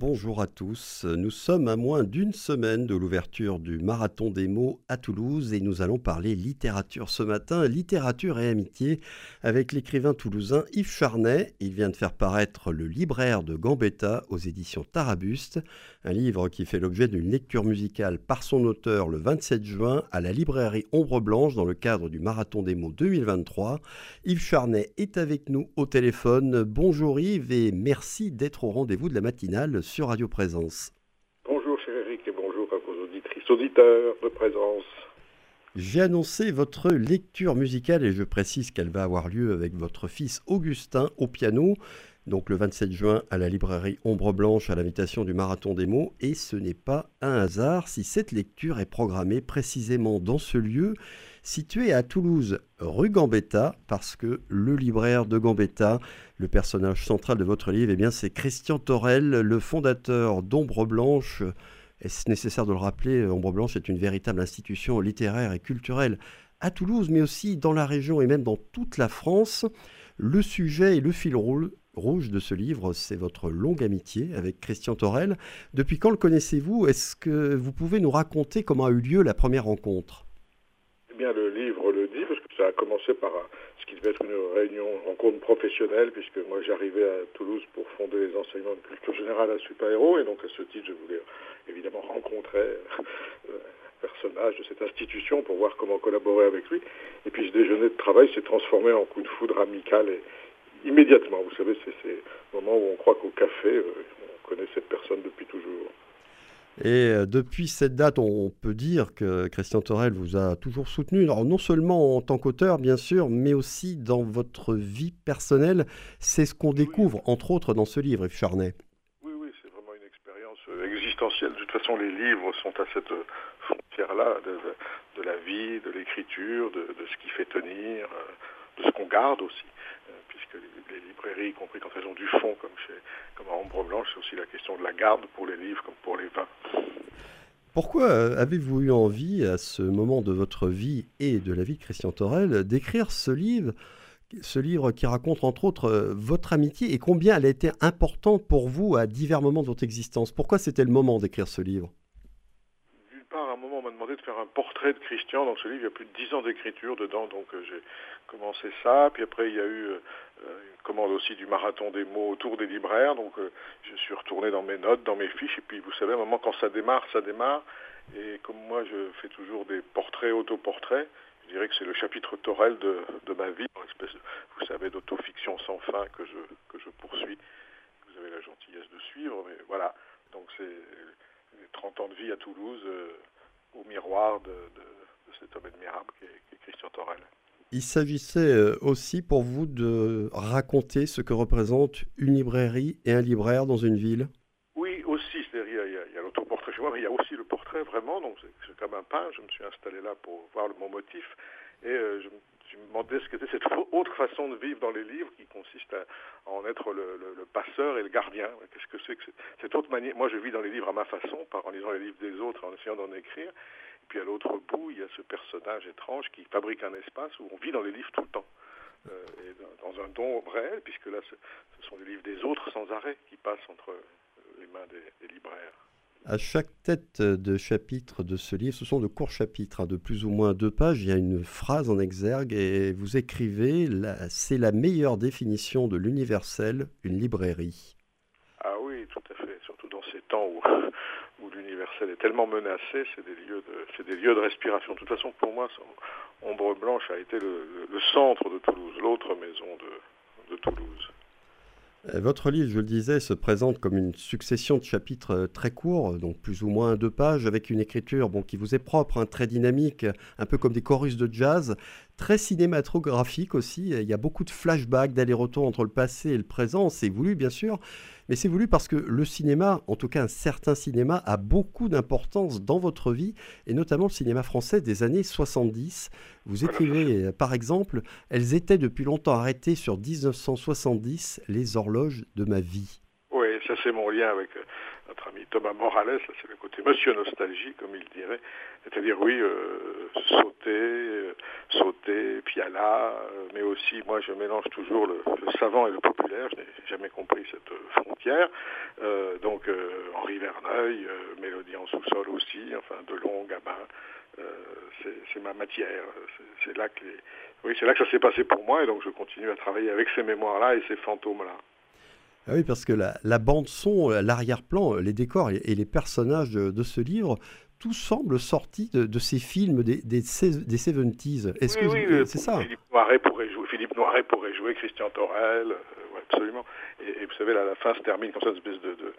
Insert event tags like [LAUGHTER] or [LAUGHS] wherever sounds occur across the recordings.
Bonjour à tous, nous sommes à moins d'une semaine de l'ouverture du Marathon des mots à Toulouse et nous allons parler littérature ce matin, littérature et amitié avec l'écrivain toulousain Yves Charnet. Il vient de faire paraître Le libraire de Gambetta aux éditions Tarabuste, un livre qui fait l'objet d'une lecture musicale par son auteur le 27 juin à la librairie Ombre Blanche dans le cadre du Marathon des mots 2023. Yves Charnet est avec nous au téléphone. Bonjour Yves et merci d'être au rendez-vous de la matinale sur Radio Présence. Bonjour cher Eric et bonjour à vos auditrices, auditeurs de Présence. J'ai annoncé votre lecture musicale et je précise qu'elle va avoir lieu avec votre fils Augustin au piano, donc le 27 juin à la librairie Ombre Blanche à l'invitation du Marathon des mots. Et ce n'est pas un hasard si cette lecture est programmée précisément dans ce lieu situé à Toulouse, rue Gambetta, parce que le libraire de Gambetta, le personnage central de votre livre, eh bien c'est Christian Torel, le fondateur d'Ombre Blanche. Est-ce nécessaire de le rappeler Ombre Blanche est une véritable institution littéraire et culturelle à Toulouse, mais aussi dans la région et même dans toute la France. Le sujet et le fil rouge de ce livre, c'est votre longue amitié avec Christian Torel. Depuis quand le connaissez-vous? Est-ce que vous pouvez nous raconter comment a eu lieu la première rencontre? Bien le livre le dit, parce que ça a commencé par ce qui devait être une réunion, rencontre professionnelle, puisque moi j'arrivais à Toulouse pour fonder les enseignements de culture générale à Super Héros, et donc à ce titre je voulais évidemment rencontrer euh, personnage de cette institution pour voir comment collaborer avec lui. Et puis ce déjeuner de travail s'est transformé en coup de foudre amical et immédiatement. Vous savez, c'est ces moments où on croit qu'au café, euh, on connaît cette personne depuis toujours. Et euh, depuis cette date, on peut dire que Christian Torel vous a toujours soutenu, alors non seulement en tant qu'auteur, bien sûr, mais aussi dans votre vie personnelle. C'est ce qu'on découvre, entre autres, dans ce livre, Yves Charnet. Oui, oui, c'est vraiment une expérience euh, existentielle. De toute façon, les livres sont à cette euh, frontière-là de, la vie, de l'écriture, de, de, ce qui fait tenir, de ce qu'on garde aussi les, librairies, y compris quand elles ont du fond, comme, chez, comme à Ombre Blanche, c'est aussi la question de la garde pour les livres comme pour les vins. Pourquoi euh, avez-vous eu envie, à ce moment de votre vie et de la vie de Christian Torel, d'écrire ce livre ce livre qui raconte entre autres euh, votre amitié et combien elle a été importante pour vous à divers moments de votre existence? Pourquoi c'était le moment d'écrire ce livre D'une part, à un moment, on m'a demandé de faire un portrait de Christian dans ce livre. Il y a plus de dix ans d'écriture dedans, donc euh, j'ai commencé ça. Puis après, il y a eu euh, une commande aussi du marathon des mots autour des libraires. Donc euh, je suis retourné dans mes notes, dans mes fiches. Et puis vous savez, à un moment, quand ça démarre, ça démarre. Et comme moi, je fais toujours des portraits, autoportraits, je dirais que c'est le chapitre Torel de, ma vie, une espèce, de, vous savez, d'autofiction sans fin que je, que je poursuis. Vous avez la gentillesse de suivre, mais voilà. Donc c'est les 30 ans de vie à Toulouse euh, au miroir de, cet homme admirable qui est Christian Torel. Il s'agissait euh, aussi pour vous de raconter ce que représente une librairie et un libraire dans une ville Oui, aussi. C'est-à-dire, il y a, l'autoportrait chez moi, mais il y a aussi le portrait vraiment. Donc, c'est comme un pain. Je me suis installé là pour voir mon motif. Et euh, je, me demandais ce qu'était cette [LAUGHS] autre façon de vivre dans les livres qui consiste à, en être le, passeur et le gardien. Qu'est-ce que c'est que cette autre manière Moi, je vis dans les livres à ma façon, par en lisant les livres des autres, en essayant d'en écrire. Puis à l'autre bout, il y a ce personnage étrange qui fabrique un espace où on vit dans les livres tout le temps. Euh, et dans, un don réel, puisque là, ce, sont les livres des autres sans arrêt qui passent entre les mains des, libraires. À chaque tête de chapitre de ce livre, ce sont de courts chapitres, hein, de plus ou moins deux pages. Il y a une phrase en exergue et vous écrivez C'est la meilleure définition de l'universel, une librairie. Ah oui, tout à fait. Surtout dans ces temps où [LAUGHS] où l'universel est tellement menacé, c'est des lieux de, des lieux de respiration. De toute façon, pour moi, Ombre Blanche a été le, centre de Toulouse, l'autre maison de, de Toulouse. Euh, votre livre, je le disais, se présente comme une succession de chapitres euh, très courts, donc plus ou moins deux pages, avec une écriture bon, qui vous est propre, hein, très dynamique, un peu comme des chorus de jazz, très cinématographique aussi. Il y a beaucoup de flashbacks, d'aller-retour entre le passé et le présent. C'est voulu, bien sûr, mais c'est voulu parce que le cinéma, en tout cas un certain cinéma, a beaucoup d'importance dans votre vie, et notamment le cinéma français des années 70. Vous écrivez, par exemple, elles étaient depuis longtemps arrêtées sur 1970, les horloges de ma vie. Oui, ça retracer mon lien avec euh, notre ami Thomas Morales, c'est le côté monsieur nostalgie, comme il dirait. C'est-à-dire, oui, euh, sauter, sauter, piala, mais aussi, moi, je mélange toujours le, savant et le populaire. Je n'ai jamais compris cette frontière. donc, Henri Verneuil, Mélodie en sous-sol aussi, enfin, de long, Gabin. c'est ma matière. C'est là oui, c'est là que ça s'est passé pour moi, et donc je continue à travailler avec ces mémoires-là et ces fantômes-là. Ah oui, parce que la, bande son, l'arrière-plan, les décors et, les personnages de, ce livre, tout semble sorti de, ces films des, des, des 70s. Est-ce oui, que c'est ça? Philippe Noiret pourrait jouer, Philippe Noiret pourrait jouer Christian Torel, euh, absolument. Et, vous savez, là, la fin se termine comme ça, une espèce de,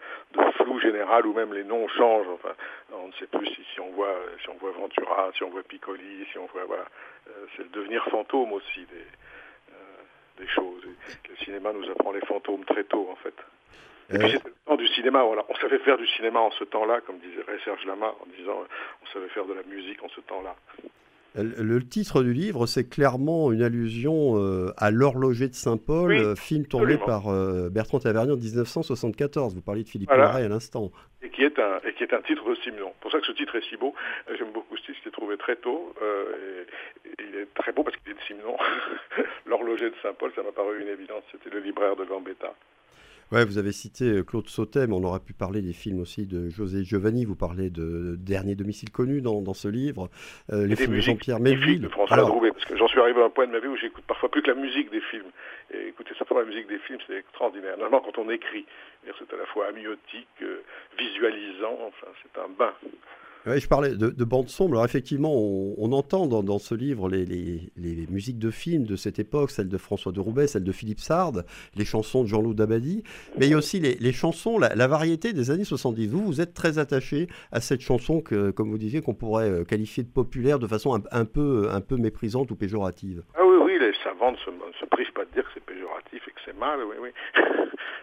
flou général où même les noms changent. Enfin, on ne sait plus si, si, on voit si on voit Ventura, si on voit Piccoli, si on voit voilà. Euh, c'est le devenir fantôme aussi des des choses. le cinéma nous apprend les fantômes très tôt, en fait. Et puis c'était le temps du cinéma, voilà. on savait faire du cinéma en ce temps-là, comme disait Serge Lama, en disant on savait faire de la musique en ce temps-là. Le titre du livre, c'est clairement une allusion euh, à L'horloger de Saint-Paul, euh, film tourné par euh, Bertrand Tavernier en 1974. Vous parliez de Philippe voilà. à l'instant. Et qui est un et qui est un titre de Simon. Pour ça que ce titre est si beau. J'aime beaucoup ce titre. Je l'ai trouvé très tôt il est très beau parce qu'il est de Simon. L'horloger de Saint-Paul, ça m'a paru une évidence. C'était le libraire de Gambetta. Ouais, vous avez cité euh, Claude Sautet, mais on aurait pu parler des films aussi de José Giovanni. Vous parlez de Dernier domicile connu dans, dans ce livre. Euh, les films de Jean-Pierre Melville. De François Alors, parce que j'en suis arrivé à un point de ma vie où j'écoute parfois plus que la musique des films. Et écouter simplement la musique des films, c'est extraordinaire. Normalement, quand on écrit, c'est à la fois amniotique, euh, visualisant, enfin, c'est un bain. Oui, je parlais de, de bande son. Alors effectivement, on, entend dans, ce livre les, musiques de films de cette époque, celles de François de Roubaix, celles de Philippe Sard, les chansons de Jean-Loup Dabadi, mais il y a aussi les, chansons, la, variété des années 70. Vous, vous êtes très attaché à cette chanson que, comme vous disiez, qu'on pourrait euh, qualifier de populaire de façon un, peu, méprisante ou péjorative. Ah oui, oui, les savantes ne se, se privent pas de dire que c'est péjoratif et que c'est mal, oui, oui. [LAUGHS]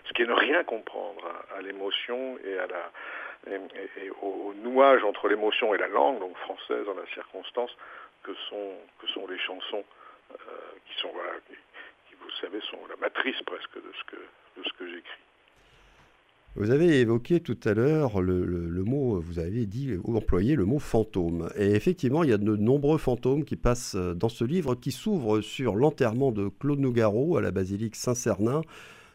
Ce qui est ne rien comprendre à l'émotion et à la et, au, nouage entre l'émotion et la langue, donc française dans la circonstance, que sont, que sont les chansons euh, qui sont, qui, vous savez, sont la matrice presque de ce que, de ce que j'écris. Vous avez évoqué tout à l'heure le, le, mot, vous avez dit, employé le mot fantôme. Et effectivement, il y a de nombreux fantômes qui passent dans ce livre qui s'ouvre sur l'enterrement de Claude Nougaro à la basilique Saint-Cernin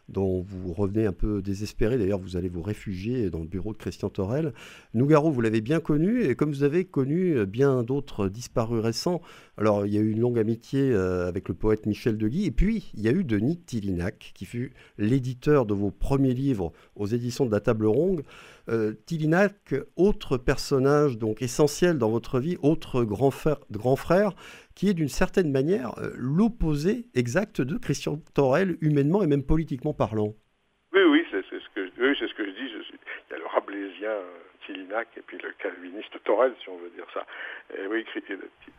dont vous revenez un peu désespéré. D'ailleurs, vous allez vous réfugier dans le bureau de Christian Torel. Nougaro, vous l'avez bien connu, et comme vous avez connu bien d'autres disparus récents, alors il y a eu une longue amitié euh, avec le poète Michel Deguy, et puis il y a eu Denis Tillinac, qui fut l'éditeur de vos premiers livres aux éditions de la Table Ronde. Euh, Tillinac, autre personnage donc essentiel dans votre vie, autre grand frère qui est d'une certaine manière euh, l'opposé exact de Christian Torel, humainement et même politiquement parlant. Oui, oui, c'est ce, que, oui, ce que je dis. Je il y a le rablaisien euh, Tillinac et puis le calviniste Torel, si on veut dire ça. Et oui,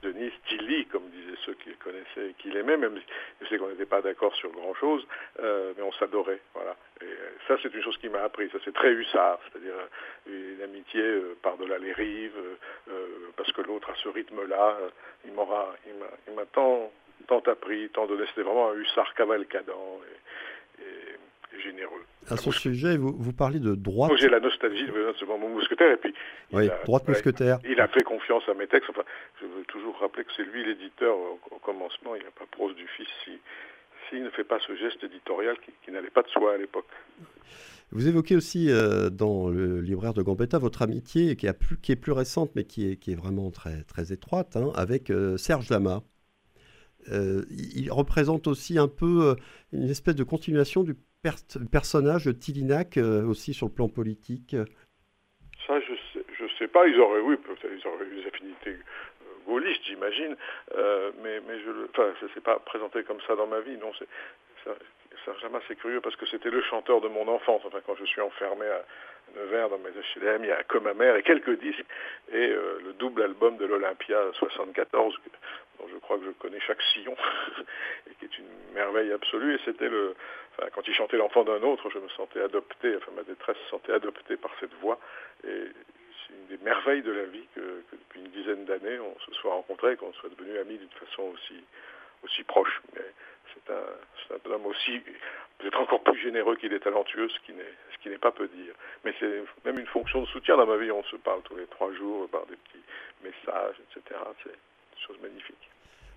Denis Tilly, comme disaient ceux qui le connaissaient et qui l'aimaient, même si je sais qu'on n'était pas d'accord sur grand-chose, euh, mais on s'adorait. Voilà. Et ça, c'est une chose qui m'a appris. Ça, c'est très hussard, c'est-à-dire une amitié par-delà les rives, que l'autre a ce rythme-là. il m'aura, il m'a tant, tant appris, tant donné. C'était vraiment un hussard cavalcadant et, et, généreux. À son sujet, vous, vous parlez de droite. J'ai la nostalgie de ce moment mousquetaire. Et puis, oui, droite mousquetaire. Il a fait confiance à mes textes. Enfin, je veux toujours rappeler que c'est lui l'éditeur au, commencement. Il n'y a pas prose du fils s'il si, ne fait pas ce geste éditorial qui, qui n'allait pas de soi à l'époque. Vous évoquez aussi euh, dans le libraire de Gambetta votre amitié qui, a plus, qui, est plus récente mais qui est, qui est vraiment très, très étroite hein, avec euh, Serge Lama. Euh, il représente aussi un peu une espèce de continuation du personnage de Tillinac aussi sur le plan politique. Ça, je sais, je sais pas. Ils auraient, oui, ils auraient eu des affinités gaullistes, j'imagine. mais mais je ne enfin, pas présenté comme ça dans ma vie. Non, c'est Serge c'est curieux parce que c'était le chanteur de mon enfance. Enfin, quand je suis enfermé à Nevers dans mes HLM, il y a Que ma mère et quelques disques. Et euh, le double album de l'Olympia 74, dont je crois que je connais chaque sillon, [LAUGHS] et qui est une merveille absolue. Et c'était le. Enfin, quand il chantait L'enfant d'un autre, je me sentais adopté, enfin, ma détresse se sentait adoptée par cette voix. Et c'est une des merveilles de la vie que, une dizaine d'années, on se soit rencontrés, qu'on soit devenus amis d'une façon aussi, aussi proche. Mais c'est un, un, homme aussi peut-être encore plus généreux qu'il est talentueux, ce qui n'est ce qui n'est pas peu dire. Mais c'est même une fonction de soutien dans ma vie. On se parle tous les trois jours par des petits messages, etc. C'est une chose magnifique.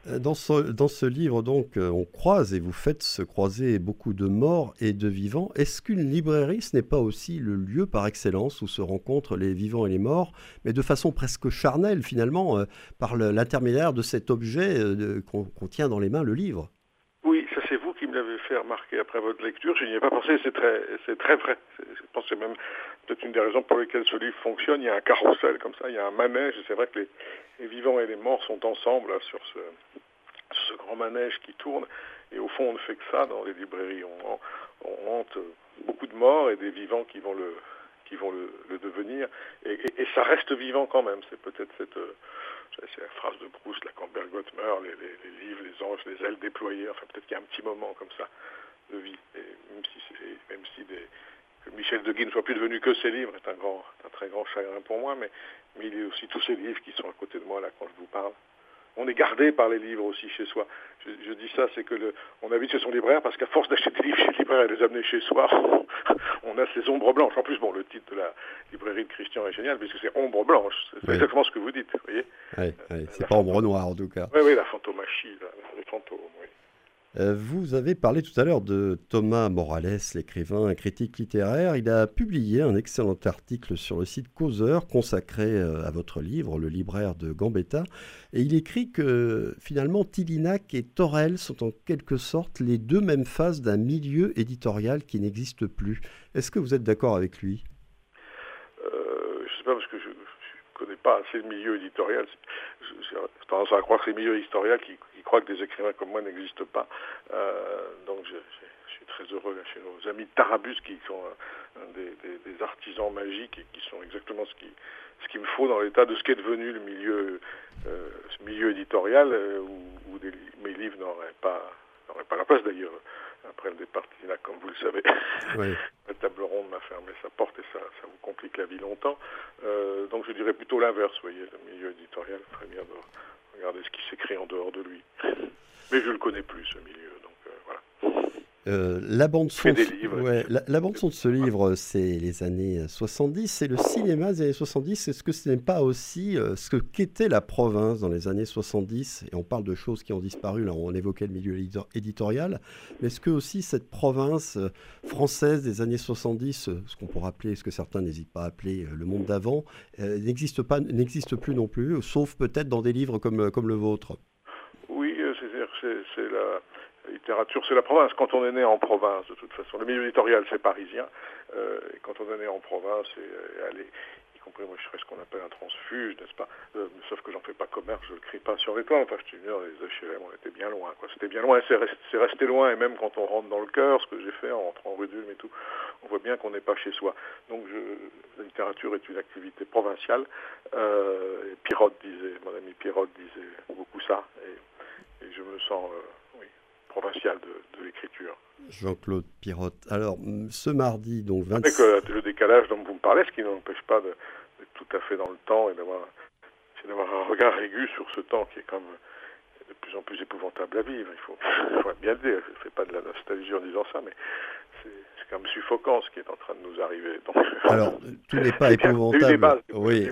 Euh, dans ce, dans ce, livre, donc, euh, on croise et vous faites se croiser beaucoup de morts et de vivants. Est-ce qu'une librairie, ce n'est pas aussi le lieu par excellence où se rencontrent les vivants et les morts, mais de façon presque charnelle finalement, euh, par l'intermédiaire de cet objet qu'on tient dans les mains, le livre? Oui, ça c'est vous qui me l'avez fait remarquer après votre lecture. Je n'y ai pas pensé, c'est très, très vrai. Je c'est même peut-être une des raisons pour lesquelles ce livre fonctionne. Il y a un carrousel comme ça, il y a un manège. C'est vrai que les, vivants et les morts sont ensemble sur ce, grand manège qui tourne. Et au fond, on ne fait que ça dans les librairies. On, hante beaucoup de morts et des vivants qui vont le, le, devenir. Et, ça reste vivant quand même. C'est peut-être cette, euh, c'est la phrase de Proust, la quand Bergotte meurt, les, les, livres, les anges, les ailes déployées. Enfin, peut-être qu'il y a un petit moment comme ça de vie. Même si des, que Michel de Guy ne soit plus devenu que ses livres est un, grand, un très grand chagrin pour moi, mais, mais il y a aussi tous ces livres qui sont à côté de moi là quand je vous parle on est gardé par les livres aussi chez soi. Je, dis ça, c'est que le, on habite chez son libraire parce qu'à force d'acheter des livres chez le libraire et les amener chez soi, [LAUGHS] on a ces ombres blanches. En plus, bon, le titre de la librairie de Christian est génial puisque c'est ombre blanche. C'est exactement ce que vous dites, vous voyez. Oui, c'est pas ombre noire en tout cas. Oui, oui, la fantomachie, les fantômes, oui. Euh, vous avez parlé tout à l'heure de Thomas Morales, l'écrivain, critique littéraire. Il a publié un excellent article sur le site Causeur consacré euh, à votre livre, Le libraire de Gambetta. Et il écrit que finalement Tillinac et Torel sont en quelque sorte les deux mêmes phases d'un milieu éditorial qui n'existe plus. Est-ce que vous êtes d'accord avec lui euh, Je ne sais pas parce que je ne connais assez le milieu éditorial. J'ai tendance à croire que c'est le milieu éditorial qui crois que des écrivains comme moi n'existent pas. Euh, donc je, suis très heureux chez nos amis de Tarabus qui sont des, artisans magiques et qui sont exactement ce qui ce qu'il me faut dans l'état de ce qu'est devenu le milieu euh, milieu éditorial euh, où, mes livres n'auraient pas n'auraient pas la place d'ailleurs après le départ là, comme vous le savez. [LAUGHS] la table ronde m'a fermé sa porte et ça, ça vous complique la vie longtemps. donc je dirais plutôt l'inverse, vous voyez, le milieu éditorial ferait bien de Regardez ce qui s'écrit en dehors de lui. [LAUGHS] Mais je ne le connais plus, ce milieu. Euh. Euh, la bande son, ouais, la, bande son de ce livre, c'est les années 70, c'est le cinéma des années 70. Est-ce que ce n'est pas aussi euh, ce que qu'était la province dans les années 70 Et on parle de choses qui ont disparu. Là, on évoquait le milieu éditorial, mais est-ce que aussi cette province française des années 70, ce qu'on pourrait appeler, ce que certains n'hésitent pas à appeler le monde d'avant, n'existe pas, n'existe plus non plus, sauf peut-être dans des livres comme comme le vôtre. Oui, c'est littérature, c'est la province. Quand on est né en province, de toute façon, le milieu éditorial, c'est parisien. Euh, et quand on est né en province, et, allez, y compris moi, je serais ce qu'on appelle un transfuge, n'est-ce pas? Euh, Sauf que j'en fais pas commerce, je le crie pas sur les toits. Enfin, je suis les HLM, on était bien loin. C'était bien loin, c'est resté, resté, loin. Et même quand on rentre dans le cœur, ce que j'ai fait en rentrant rue d'Ulm et tout, on voit bien qu'on n'est pas chez soi. Donc, je, la littérature est une activité provinciale. Euh, et Pirotte disait, mon ami Pirotte disait beaucoup ça. Et je me sens provincial de, l'écriture. Jean-Claude Pirotte. Alors, ce mardi, donc 26... Avec euh, le décalage dont vous me parlez, ce qui n'empêche pas d'être tout à fait dans le temps et d'avoir un regard aigu sur ce temps qui est comme de plus en plus épouvantable à vivre. Il faut, il faut bien le dire. Je ne fais pas de la nostalgie en disant ça, mais c'est même suffocant ce qui est en train de nous arriver. Alors, tout n'est [LAUGHS] pas épouvantable. oui,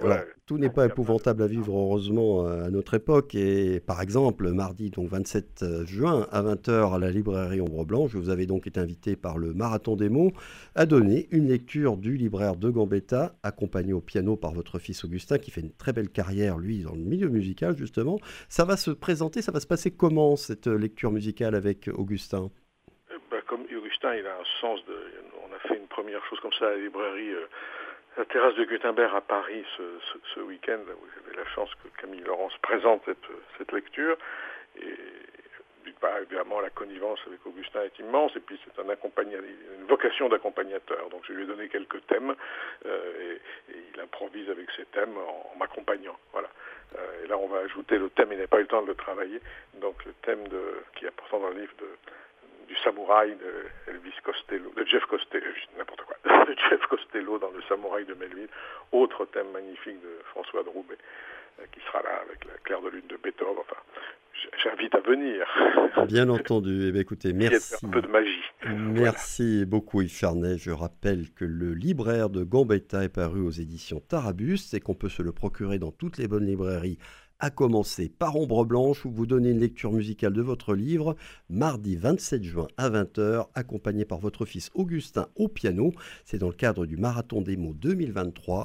tout n'est pas épouvantable à vivre, heureusement, à notre époque. Et par exemple, mardi, donc 27 euh, juin, à 20h, à la librairie Ombre Blanche, vous avez donc été invité par le Marathon des mots à donner une lecture du libraire de Gambetta, accompagné au piano par votre fils Augustin, qui fait une très belle carrière, lui, dans le milieu musical, justement. Ça va se présenter, ça va se passer comment, cette lecture musicale avec Augustin? Il a un sens de. On a fait une première chose comme ça à la librairie, euh, la terrasse de Gutenberg à Paris ce, week-end, où j'avais la chance que Camille Laurence présente cette, lecture. Et évidemment, la connivence avec Augustin est immense, et puis c'est un une vocation d'accompagnateur. Donc je lui ai donné quelques thèmes, euh, et, il improvise avec ces thèmes en, m'accompagnant. Voilà. Euh, et là, on va ajouter le thème, il n'a pas eu le temps de le travailler, donc le thème de, qui est important dans le livre de du samouraï de Elvis Costello, de Jeff Costello, n'importe quoi, [LAUGHS] de Jeff Costello dans le samouraï de Melville, autre thème magnifique de François de Roubaix. qui sera là avec la claire de lune de Beethoven. Enfin, j'invite à venir. [LAUGHS] Bien entendu. Eh bien, écoutez, merci. Un peu de magie. Merci beaucoup Yves Fernet. Je rappelle que le libraire de Gambetta est paru aux éditions Tarabus et qu'on peut se le procurer dans toutes les bonnes librairies à commencer par Ombre Blanche où vous donnez une lecture musicale de votre livre mardi 27 juin à 20h accompagné par votre fils Augustin au piano. C'est dans le cadre du Marathon des mots 2023